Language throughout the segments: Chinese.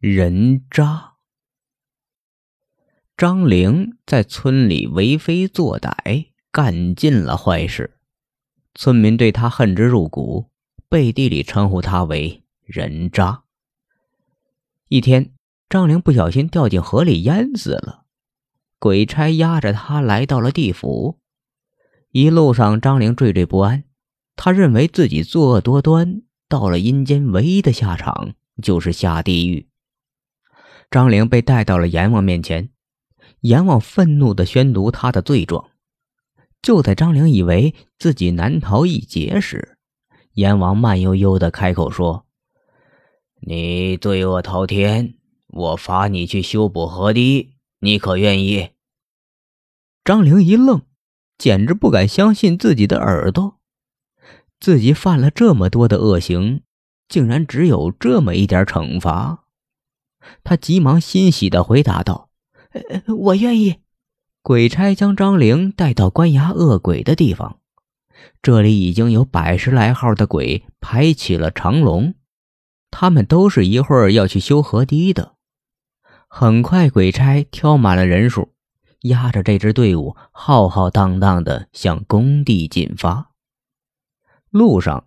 人渣。张玲在村里为非作歹，干尽了坏事，村民对他恨之入骨，背地里称呼他为人渣。一天，张玲不小心掉进河里淹死了，鬼差押着他来到了地府。一路上，张玲惴惴不安，他认为自己作恶多端，到了阴间，唯一的下场就是下地狱。张玲被带到了阎王面前，阎王愤怒地宣读他的罪状。就在张玲以为自己难逃一劫时，阎王慢悠悠地开口说：“你罪恶滔天，我罚你去修补河堤，你可愿意？”张玲一愣，简直不敢相信自己的耳朵，自己犯了这么多的恶行，竟然只有这么一点惩罚。他急忙欣喜地回答道：“我愿意。”鬼差将张玲带到关押恶鬼的地方，这里已经有百十来号的鬼排起了长龙，他们都是一会儿要去修河堤的。很快，鬼差挑满了人数，押着这支队伍浩浩荡荡地向工地进发。路上，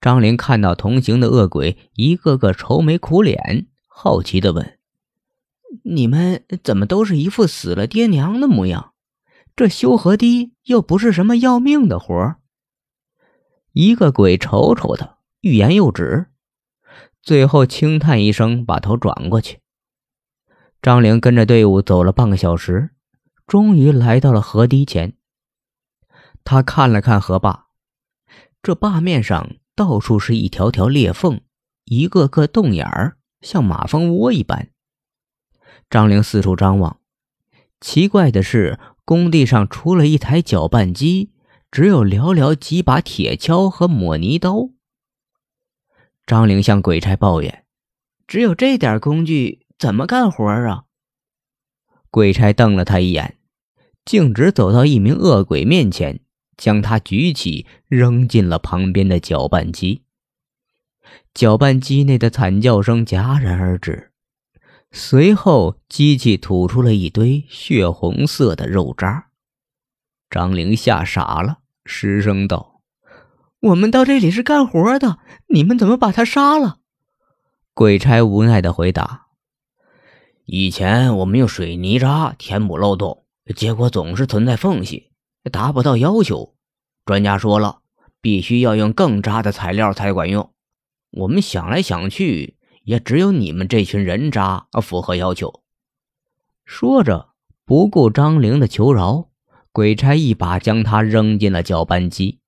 张玲看到同行的恶鬼一个个愁眉苦脸。好奇的问：“你们怎么都是一副死了爹娘的模样？这修河堤又不是什么要命的活儿。”一个鬼瞅瞅他，欲言又止，最后轻叹一声，把头转过去。张玲跟着队伍走了半个小时，终于来到了河堤前。他看了看河坝，这坝面上到处是一条条裂缝，一个个洞眼儿。像马蜂窝一般，张玲四处张望。奇怪的是，工地上除了一台搅拌机，只有寥寥几把铁锹和抹泥刀。张玲向鬼差抱怨：“只有这点工具，怎么干活啊？”鬼差瞪了他一眼，径直走到一名恶鬼面前，将他举起，扔进了旁边的搅拌机。搅拌机内的惨叫声戛然而止，随后机器吐出了一堆血红色的肉渣。张玲吓傻了，失声道：“我们到这里是干活的，你们怎么把他杀了？”鬼差无奈的回答：“以前我们用水泥渣填补漏洞，结果总是存在缝隙，达不到要求。专家说了，必须要用更渣的材料才管用。”我们想来想去，也只有你们这群人渣符合要求。说着，不顾张玲的求饶，鬼差一把将他扔进了搅拌机。